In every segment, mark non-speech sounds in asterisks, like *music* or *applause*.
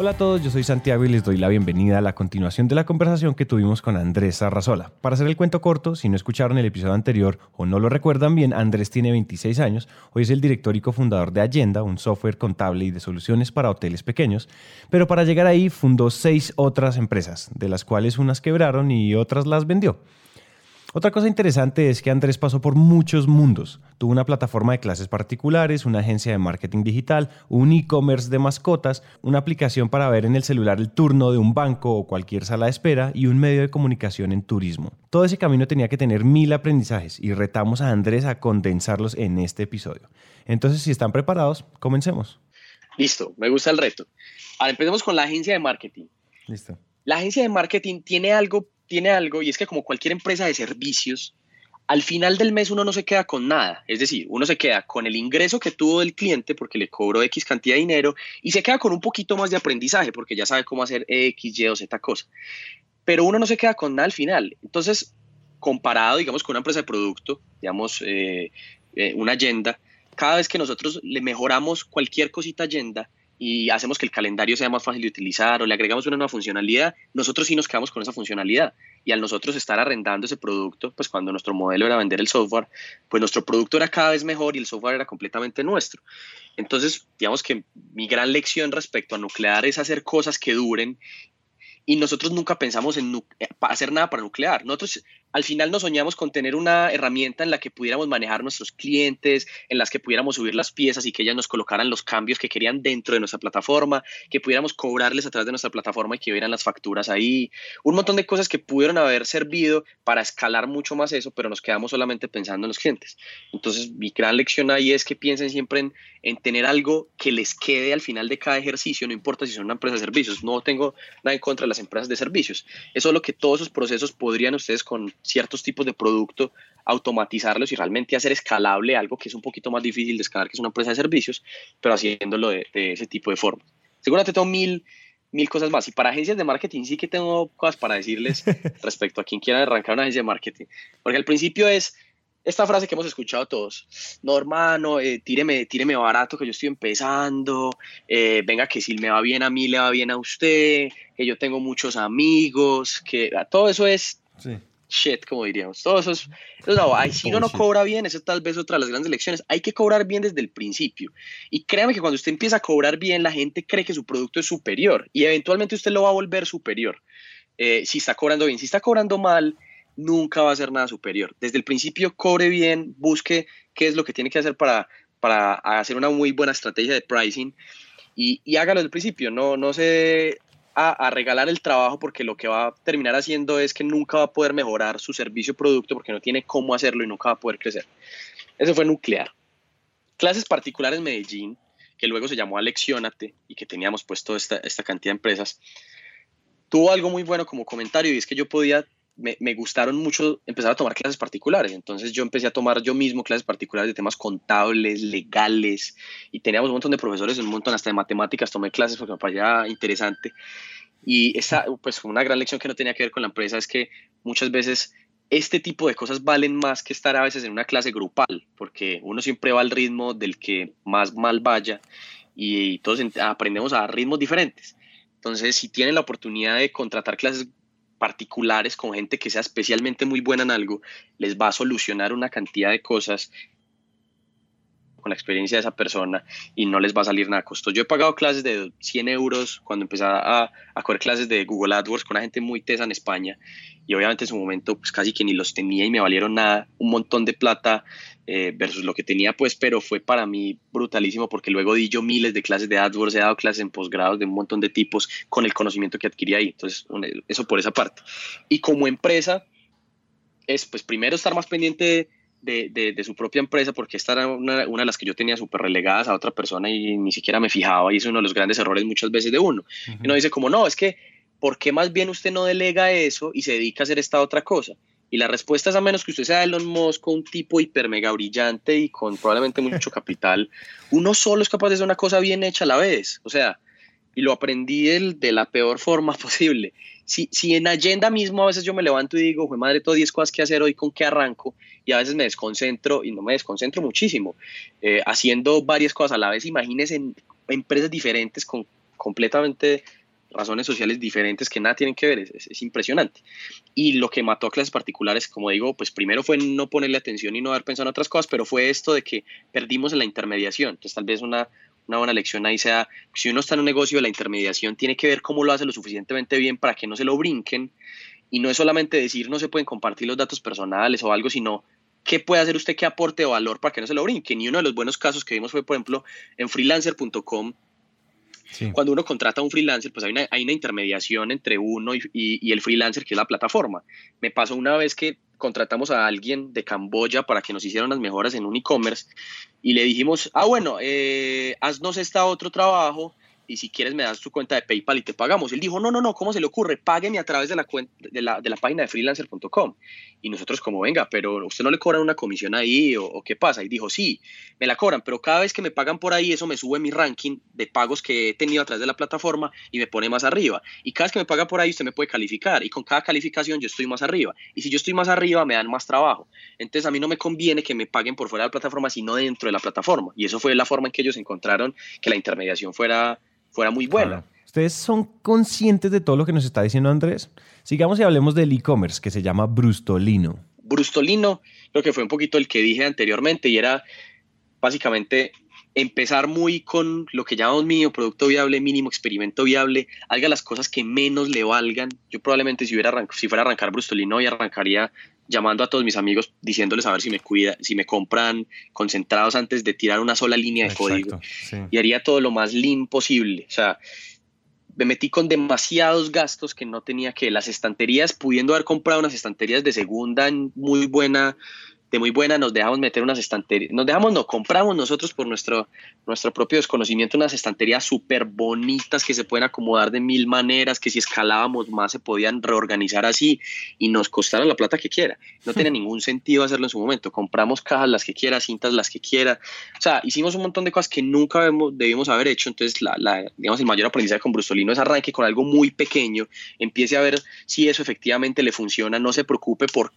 Hola a todos, yo soy Santiago y les doy la bienvenida a la continuación de la conversación que tuvimos con Andrés Arrazola. Para hacer el cuento corto, si no escucharon el episodio anterior o no lo recuerdan bien, Andrés tiene 26 años, hoy es el director y cofundador de Agenda, un software contable y de soluciones para hoteles pequeños, pero para llegar ahí fundó seis otras empresas, de las cuales unas quebraron y otras las vendió. Otra cosa interesante es que Andrés pasó por muchos mundos. Tuvo una plataforma de clases particulares, una agencia de marketing digital, un e-commerce de mascotas, una aplicación para ver en el celular el turno de un banco o cualquier sala de espera y un medio de comunicación en turismo. Todo ese camino tenía que tener mil aprendizajes y retamos a Andrés a condensarlos en este episodio. Entonces, si están preparados, comencemos. Listo, me gusta el reto. Ahora empecemos con la agencia de marketing. Listo. La agencia de marketing tiene algo tiene algo y es que como cualquier empresa de servicios, al final del mes uno no se queda con nada. Es decir, uno se queda con el ingreso que tuvo del cliente porque le cobró X cantidad de dinero y se queda con un poquito más de aprendizaje porque ya sabe cómo hacer X, Y o Z cosa. Pero uno no se queda con nada al final. Entonces, comparado, digamos, con una empresa de producto, digamos, eh, eh, una agenda, cada vez que nosotros le mejoramos cualquier cosita agenda, y hacemos que el calendario sea más fácil de utilizar o le agregamos una nueva funcionalidad, nosotros sí nos quedamos con esa funcionalidad. Y al nosotros estar arrendando ese producto, pues cuando nuestro modelo era vender el software, pues nuestro producto era cada vez mejor y el software era completamente nuestro. Entonces, digamos que mi gran lección respecto a nuclear es hacer cosas que duren y nosotros nunca pensamos en hacer nada para nuclear. Nosotros al final nos soñamos con tener una herramienta en la que pudiéramos manejar nuestros clientes, en las que pudiéramos subir las piezas y que ellas nos colocaran los cambios que querían dentro de nuestra plataforma, que pudiéramos cobrarles a través de nuestra plataforma y que vieran las facturas ahí. Un montón de cosas que pudieron haber servido para escalar mucho más eso, pero nos quedamos solamente pensando en los clientes. Entonces, mi gran lección ahí es que piensen siempre en, en tener algo que les quede al final de cada ejercicio, no importa si son una empresa de servicios. No tengo nada en contra de las empresas de servicios. Es lo que todos esos procesos podrían ustedes con ciertos tipos de producto, automatizarlos y realmente hacer escalable algo que es un poquito más difícil de escalar, que es una empresa de servicios, pero haciéndolo de, ese tipo de forma. Seguramente tengo mil, mil cosas más. Y para agencias de marketing sí que tengo cosas para decirles *laughs* respecto a quien quiera arrancar una agencia de marketing. Porque al principio es esta frase que hemos escuchado todos. No, hermano, eh, tíreme, tíreme barato que yo estoy empezando. Eh, venga, que si me va bien a mí, le va bien a usted. Que yo tengo muchos amigos. Que todo eso es shit, como diríamos. Todo eso es. no, si uno no cobra bien, eso tal vez otra de las grandes lecciones. Hay que cobrar bien desde el principio. Y créame que cuando usted empieza a cobrar bien, la gente cree que su producto es superior y eventualmente usted lo va a volver superior. Eh, si está cobrando bien, si está cobrando mal, nunca va a ser nada superior. Desde el principio, cobre bien, busque qué es lo que tiene que hacer para, para hacer una muy buena estrategia de pricing y, y hágalo desde el principio. No, no se a, regalar el trabajo porque lo que va a terminar haciendo es que nunca va a poder mejorar su servicio o producto porque no tiene cómo hacerlo y nunca va a poder crecer. Eso fue nuclear. Clases particulares en Medellín, que luego se llamó Aleccionate y que teníamos puesto esta, esta cantidad de empresas, tuvo algo muy bueno como comentario y es que yo podía me, gustaron mucho empezar a tomar clases particulares. Entonces yo empecé a tomar yo mismo clases particulares de temas contables, legales, y teníamos un montón de profesores, un montón hasta de matemáticas, tomé clases porque me parecía interesante. Y esa, pues una gran lección que no tenía que ver con la empresa es que muchas veces este tipo de cosas valen más que estar a veces en una clase grupal, porque uno siempre va al ritmo del que más mal vaya y todos aprendemos a ritmos diferentes. Entonces, si tienen la oportunidad de contratar clases particulares con gente que sea especialmente muy buena en algo, les va a solucionar una cantidad de cosas con la experiencia de esa persona y no les va a salir nada costoso. Yo he pagado clases de 100 euros cuando empecé a, a correr clases de Google AdWords con una gente muy tesa en España y obviamente en su momento pues casi que ni los tenía y me valieron nada, un montón de plata eh, versus lo que tenía pues, pero fue para mí brutalísimo porque luego di yo miles de clases de AdWords, he dado clases en posgrados de un montón de tipos con el conocimiento que adquirí ahí, entonces eso por esa parte. Y como empresa es pues primero estar más pendiente de, de, su propia empresa, porque esta era una, una de las que yo tenía súper relegadas a otra persona y ni siquiera me fijaba, y es uno de los grandes errores muchas veces de uno. Y uno dice como, no, es que, ¿por qué más bien usted no delega eso y se dedica a hacer esta otra cosa? Y la respuesta es a menos que usted sea Elon Musk, un tipo hiper mega brillante y con probablemente mucho *laughs* capital, uno solo es capaz de hacer una cosa bien hecha a la vez. O sea, y lo aprendí de la peor forma *laughs* posible. Si, si en agenda mismo a veces yo me levanto y digo, madre, todo 10 cosas que hacer hoy, ¿con qué arranco? Y a veces me desconcentro y no me desconcentro muchísimo, eh, haciendo varias cosas a la vez. Imagínense en empresas diferentes con completamente razones sociales diferentes que nada tienen que ver, es, impresionante. Y lo que mató a clases particulares, como digo, pues primero fue no ponerle atención y no haber pensado en otras cosas, pero fue esto de que perdimos en la intermediación. Entonces tal vez una, una buena lección ahí sea, si uno está en un negocio, la intermediación tiene que ver cómo lo hace lo suficientemente bien para que no se lo brinquen. Y no es solamente decir no se pueden compartir los datos personales o algo, sino qué puede hacer usted que aporte valor para que no se lo brinquen. Y uno de los buenos casos que vimos fue, por ejemplo, en freelancer.com, cuando uno contrata a un freelancer, pues hay una, hay una intermediación entre uno y, y, el freelancer, que es la plataforma. Me pasó una vez que contratamos a alguien de Camboya para que nos hicieran las mejoras en un e-commerce y le dijimos, ah, bueno, eh, haznos este otro trabajo y si quieres me das tu cuenta de PayPal y te pagamos. Él dijo, no, no, no, ¿cómo se le ocurre? Págueme a través de la, cuenta, de la, de la página de freelancer.com. Y nosotros como, venga, pero usted no le cobran una comisión ahí o, qué pasa. Y dijo, sí, me la cobran, pero cada vez que me pagan por ahí, eso me sube mi ranking de pagos que he tenido a través de la plataforma y me pone más arriba. Y cada vez que me paga por ahí, usted me puede calificar. Y con cada calificación yo estoy más arriba. Y si yo estoy más arriba, me dan más trabajo. Entonces a mí no me conviene que me paguen por fuera de la plataforma, sino dentro de la plataforma. Y eso fue la forma en que ellos encontraron que la intermediación fuera fuera muy buena. ¿Ustedes son conscientes de todo lo que nos está diciendo Andrés? Sigamos y hablemos del e-commerce que se llama Brustolino. Brustolino, creo que fue un poquito el que dije anteriormente y era básicamente empezar muy con lo que llamamos mío, producto viable, mínimo experimento viable, haga las cosas que menos le valgan. Yo probablemente si, hubiera si fuera a arrancar Brustolino y arrancaría llamando a todos mis amigos diciéndoles a ver si me cuida, si me compran concentrados antes de tirar una sola línea de código. Y haría todo lo más lean posible. O sea, me metí con demasiados gastos que no tenía que. Las estanterías, pudiendo haber comprado unas estanterías de segunda en muy buena de muy buena, nos dejamos meter unas estanterías, nos dejamos, no, compramos nosotros por nuestro, nuestro propio desconocimiento unas estanterías súper bonitas que se pueden acomodar de mil maneras, que si escalábamos más se podían reorganizar así y nos costaron la plata que quiera. No tenía *laughs* ningún sentido hacerlo en su momento. Compramos cajas las que quiera, cintas las que quiera. O sea, hicimos un montón de cosas que nunca debimos haber hecho. Entonces, la, digamos, el mayor aprendizaje con Brustolino es arranque con algo muy pequeño, empiece a ver si eso efectivamente le funciona, no se preocupe por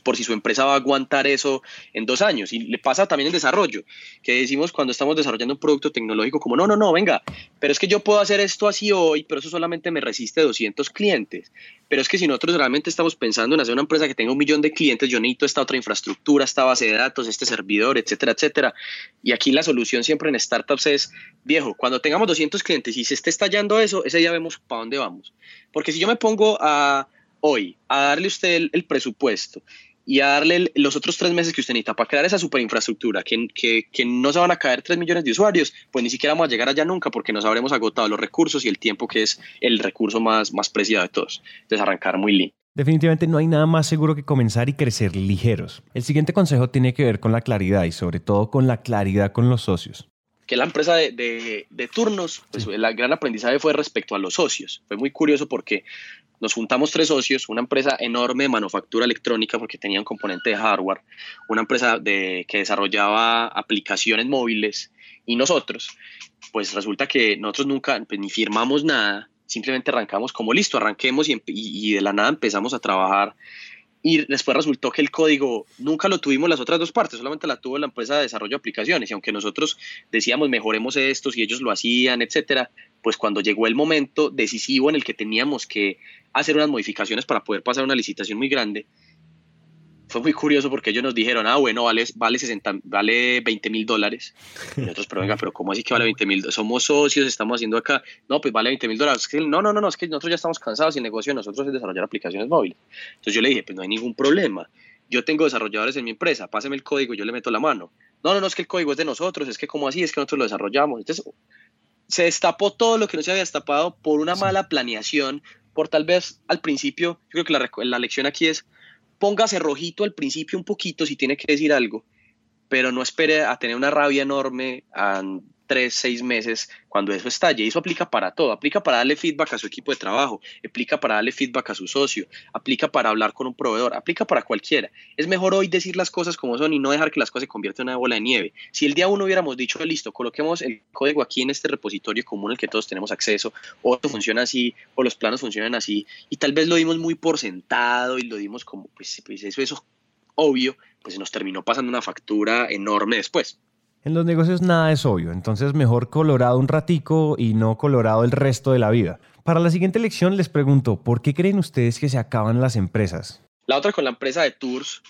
por si su empresa va a aguantar eso en dos años. Y le pasa también en desarrollo, que decimos cuando estamos desarrollando un producto tecnológico como, no, no, no, venga, pero es que yo puedo hacer esto así hoy, pero eso solamente me resiste 200 clientes. Pero es que si nosotros realmente estamos pensando en hacer una empresa que tenga un millón de clientes, yo necesito esta otra infraestructura, esta base de datos, este servidor, etcétera, etcétera. Y aquí la solución siempre en startups es, viejo, cuando tengamos 200 clientes y se esté estallando eso, ese día vemos para dónde vamos. Porque si yo me pongo a hoy a darle usted el, presupuesto y a darle los otros tres meses que usted necesita para crear esa superinfraestructura, que, que, que no se van a caer tres millones de usuarios, pues ni siquiera vamos a llegar allá nunca porque nos habremos agotado los recursos y el tiempo que es el recurso más, más preciado de todos. Entonces arrancar muy lindo. Definitivamente no hay nada más seguro que comenzar y crecer ligeros. El siguiente consejo tiene que ver con la claridad y sobre todo con la claridad con los socios que la empresa de, de, turnos, pues el gran aprendizaje fue respecto a los socios. Fue muy curioso porque nos juntamos tres socios, una empresa enorme de manufactura electrónica porque tenía un componente de hardware, una empresa de, que desarrollaba aplicaciones móviles y nosotros, pues resulta que nosotros nunca pues, ni firmamos nada, simplemente arrancamos como listo, arranquemos y, de la nada empezamos a trabajar y después resultó que el código nunca lo tuvimos las otras dos partes, solamente la tuvo la empresa de desarrollo de aplicaciones. Y aunque nosotros decíamos mejoremos esto, si ellos lo hacían, etcétera, pues cuando llegó el momento decisivo en el que teníamos que hacer unas modificaciones para poder pasar una licitación muy grande, fue muy curioso porque ellos nos dijeron, ah, bueno, vale, vale, 60, vale 20 mil dólares. Y nosotros, pero venga, pero ¿cómo así que vale 20 mil? Somos socios, estamos haciendo acá. No, pues vale 20 mil dólares. No, no, no, no, es que nosotros ya estamos cansados y el negocio de nosotros es desarrollar aplicaciones móviles. Entonces yo le dije, pues no hay ningún problema. Yo tengo desarrolladores en mi empresa, páseme el código, yo le meto la mano. No, no, no, es que el código es de nosotros, es que como así, es que nosotros lo desarrollamos. Entonces se destapó todo lo que no se había destapado por una mala planeación, por tal vez al principio, yo creo que la, la lección aquí es póngase rojito al principio un poquito si tiene que decir algo, pero no espere a tener una rabia enorme, tres, seis meses cuando eso estalle. Y eso aplica para todo. Aplica para darle feedback a su equipo de trabajo, aplica para darle feedback a su socio, aplica para hablar con un proveedor, aplica para cualquiera. Es mejor hoy decir las cosas como son y no dejar que las cosas se conviertan en una bola de nieve. Si el día uno hubiéramos dicho, listo, coloquemos el código aquí en este repositorio común al que todos tenemos acceso, o esto funciona así, o los planos funcionan así, y tal vez lo dimos muy por sentado y lo dimos como, pues, pues eso, eso obvio, pues nos terminó pasando una factura enorme después. En los negocios nada es obvio, entonces mejor colorado un ratico y no colorado el resto de la vida. Para la siguiente lección les pregunto, ¿por qué creen ustedes que se acaban las empresas? La otra con la empresa de tours,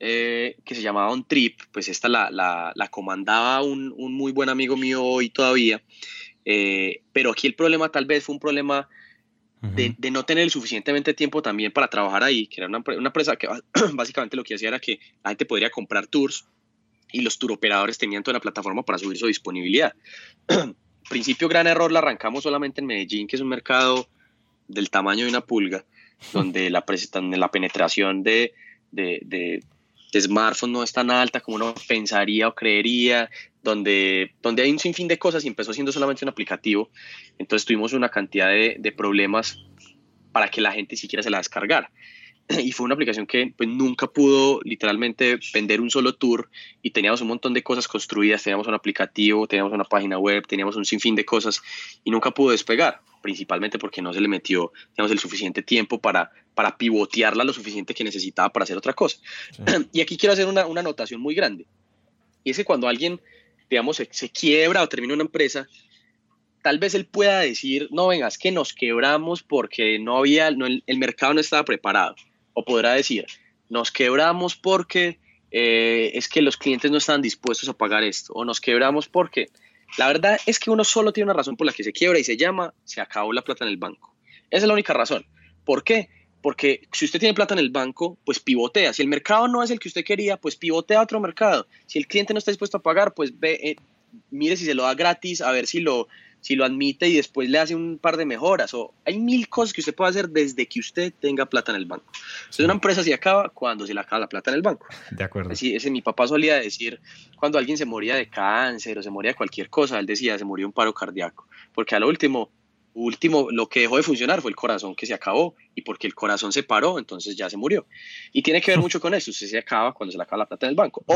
eh, que se llamaba On Trip, pues esta la, la, comandaba un, un, muy buen amigo mío hoy todavía, eh, pero aquí el problema tal vez fue un problema de, de, no tener el suficientemente tiempo también para trabajar ahí, que era una, una empresa que *clears throat* básicamente lo que hacía era que la gente podría comprar tours y los turoperadores tenían toda la plataforma para subir su disponibilidad. *clears throat* Principio gran error, la arrancamos solamente en Medellín, que es un mercado del tamaño de una pulga, donde la, la penetración de, de, de, smartphones no es tan alta como uno pensaría o creería, donde, donde hay un sinfín de cosas y empezó siendo solamente un aplicativo. Entonces tuvimos una cantidad de, de problemas para que la gente siquiera se la descargara. *clears throat* y fue una aplicación que pues, nunca pudo literalmente vender un solo tour y teníamos un montón de cosas construidas, teníamos un aplicativo, teníamos una página web, teníamos un sinfín de cosas y nunca pudo despegar, principalmente porque no se le metió digamos, el suficiente tiempo para, para pivotearla lo suficiente que necesitaba para hacer otra cosa. *clears throat* Y aquí quiero hacer una, una anotación muy grande. Y es que cuando alguien, digamos, se, quiebra o termina una empresa, tal vez él pueda decir, no, venga, es que nos quebramos porque no había, no, el mercado no estaba preparado o podrá decir, nos quebramos porque eh, es que los clientes no están dispuestos a pagar esto, o nos quebramos porque la verdad es que uno solo tiene una razón por la que se quiebra y se llama, se acabó la plata en el banco. Esa es la única razón. ¿Por qué? Porque si usted tiene plata en el banco, pues pivotea. Si el mercado no es el que usted quería, pues pivotea a otro mercado. Si el cliente no está dispuesto a pagar, pues ve, eh, mire si se lo da gratis, a ver si lo, si lo admite y después le hace un par de mejoras. O hay mil cosas que usted puede hacer desde que usted tenga plata en el banco. Entonces, una empresa se acaba cuando se le acaba la plata en el banco. De acuerdo. Así, ese, mi papá solía decir, cuando alguien se moría de cáncer o se moría de cualquier cosa, él decía, se murió un paro cardíaco. Porque a lo último, último, lo que dejó de funcionar fue el corazón que se acabó y porque el corazón se paró, entonces ya se murió. Y tiene que ver *laughs* mucho con eso, usted se acaba cuando se le acaba la plata en el banco o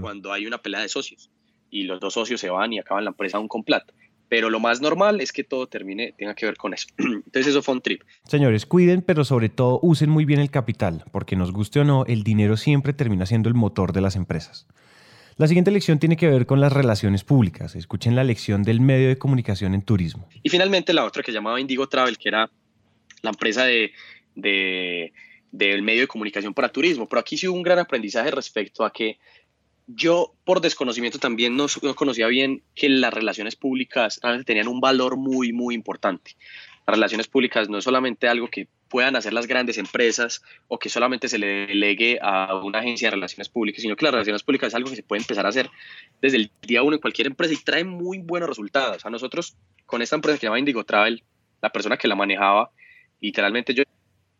cuando hay una pelea de socios y los dos socios se van y acaban la empresa aún con plata pero lo más normal es que todo termine, tenga que ver con eso. *clears throat* Entonces eso fue un trip. Señores, cuiden, pero sobre todo usen muy bien el capital, porque nos guste o no, el dinero siempre termina siendo el motor de las empresas. La siguiente lección tiene que ver con las relaciones públicas. Escuchen la lección del medio de comunicación en turismo. Y finalmente la otra que llamaba Indigo Travel, que era la empresa de, de del medio de comunicación para turismo. Pero aquí sí hubo un gran aprendizaje respecto a que yo por desconocimiento también no, conocía bien que las relaciones públicas tenían un valor muy, muy importante. Las relaciones públicas no es solamente algo que puedan hacer las grandes empresas o que solamente se le delegue a una agencia de relaciones públicas, sino que las relaciones públicas es algo que se puede empezar a hacer desde el día uno en cualquier empresa y trae muy buenos resultados. A nosotros, con esta empresa que se llama Indigo Travel, la persona que la manejaba, literalmente yo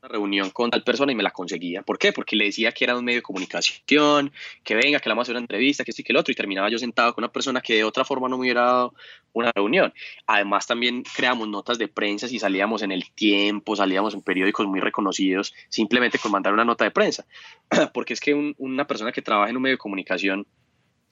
reunión con tal persona y me la conseguía. ¿Por qué? Porque le decía que era un medio de comunicación, que venga, que le vamos a hacer una entrevista, que sí, que el otro, y terminaba yo sentado con una persona que de otra forma no me hubiera dado una reunión. Además, también creamos notas de prensa y salíamos en el tiempo, salíamos en periódicos muy reconocidos, simplemente con mandar una nota de prensa. *clears throat* Porque es que una persona que trabaja en un medio de comunicación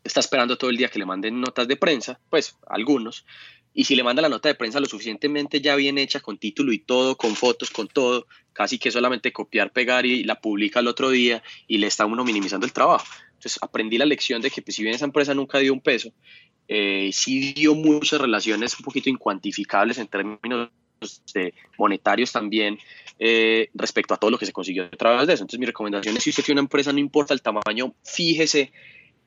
está esperando todo el día que le manden notas de prensa, pues algunos, y si le manda la nota de prensa lo suficientemente ya bien hecha, con título y todo, con fotos, con todo, casi que solamente copiar, pegar y la publica el otro día y le está uno minimizando el trabajo. Entonces aprendí la lección de que pues, si bien esa empresa nunca dio un peso, eh, sí dio muchas relaciones un poquito incuantificables en términos de monetarios también eh, respecto a todo lo que se consiguió a través de eso. Entonces mi recomendación es si usted tiene una empresa, no importa el tamaño, fíjese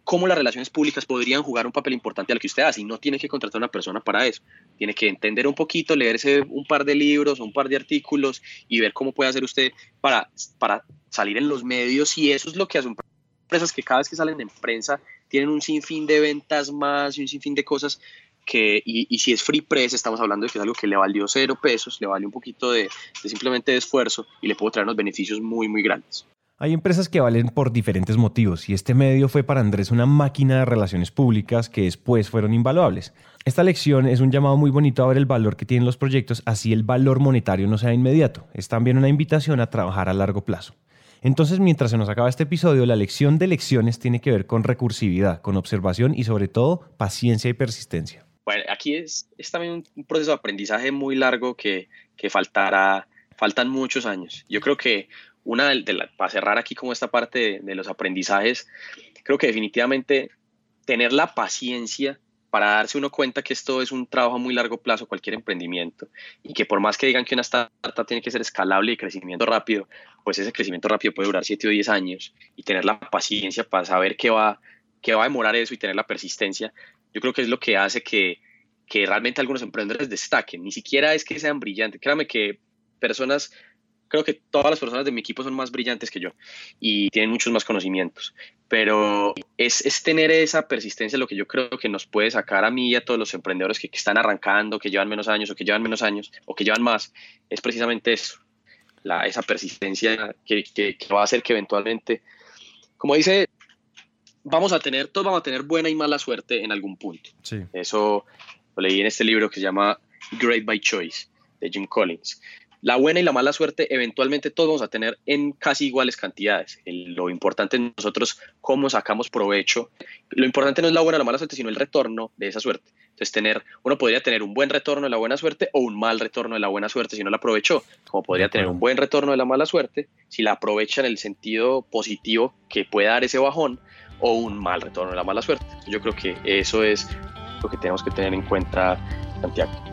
cómo las relaciones públicas podrían jugar un papel importante al que usted hace y no tiene que contratar a una persona para eso. Tiene que entender un poquito, leerse un par de libros, un par de artículos y ver cómo puede hacer usted para, para salir en los medios y eso es lo que hacen empresas que cada vez que salen en prensa tienen un sinfín de ventas más y un sinfín de cosas que, y, si es free press, estamos hablando de que es algo que le valió cero pesos, le vale un poquito de, simplemente esfuerzo y le puedo traer unos beneficios muy, muy grandes. Hay empresas que valen por diferentes motivos y este medio fue para Andrés una máquina de relaciones públicas que después fueron invaluables. Esta lección es un llamado muy bonito a ver el valor que tienen los proyectos, así el valor monetario no sea inmediato. Es también una invitación a trabajar a largo plazo. Entonces, mientras se nos acaba este episodio, la lección de lecciones tiene que ver con recursividad, con observación y sobre todo paciencia y persistencia. Bueno, aquí es, también un proceso de aprendizaje muy largo que, que faltará, faltan muchos años. Yo creo que una de, para cerrar aquí como esta parte de, los aprendizajes, creo que definitivamente tener la paciencia para darse uno cuenta que esto es un trabajo a muy largo plazo, cualquier emprendimiento, y que por más que digan que una startup tiene que ser escalable y crecimiento rápido, pues ese crecimiento rápido puede durar 7 o 10 años, y tener la paciencia para saber qué va, qué va a demorar eso y tener la persistencia, yo creo que es lo que hace que, que realmente algunos emprendedores destaquen. Ni siquiera es que sean brillantes. Créame que personas creo que todas las personas de mi equipo son más brillantes que yo y tienen muchos más conocimientos, pero es, es tener esa persistencia lo que yo creo que nos puede sacar a mí y a todos los emprendedores que, están arrancando, que llevan menos años o que llevan menos años o que llevan más, es precisamente eso, la, esa persistencia que, que, va a hacer que eventualmente, como dice, vamos a tener, todos vamos a tener buena y mala suerte en algún punto. Eso lo leí en este libro que se llama Great by Choice de Jim Collins la buena y la mala suerte eventualmente todos vamos a tener en casi iguales cantidades. lo importante es nosotros cómo sacamos provecho. Lo importante no es la buena o la mala suerte, sino el retorno de esa suerte. Entonces, tener, uno podría tener un buen retorno de la buena suerte o un mal retorno de la buena suerte si no la aprovechó, como podría tener un buen retorno de la mala suerte si la aprovecha en el sentido positivo que puede dar ese bajón o un mal retorno de la mala suerte. Yo creo que eso es lo que tenemos que tener en cuenta, Santiago.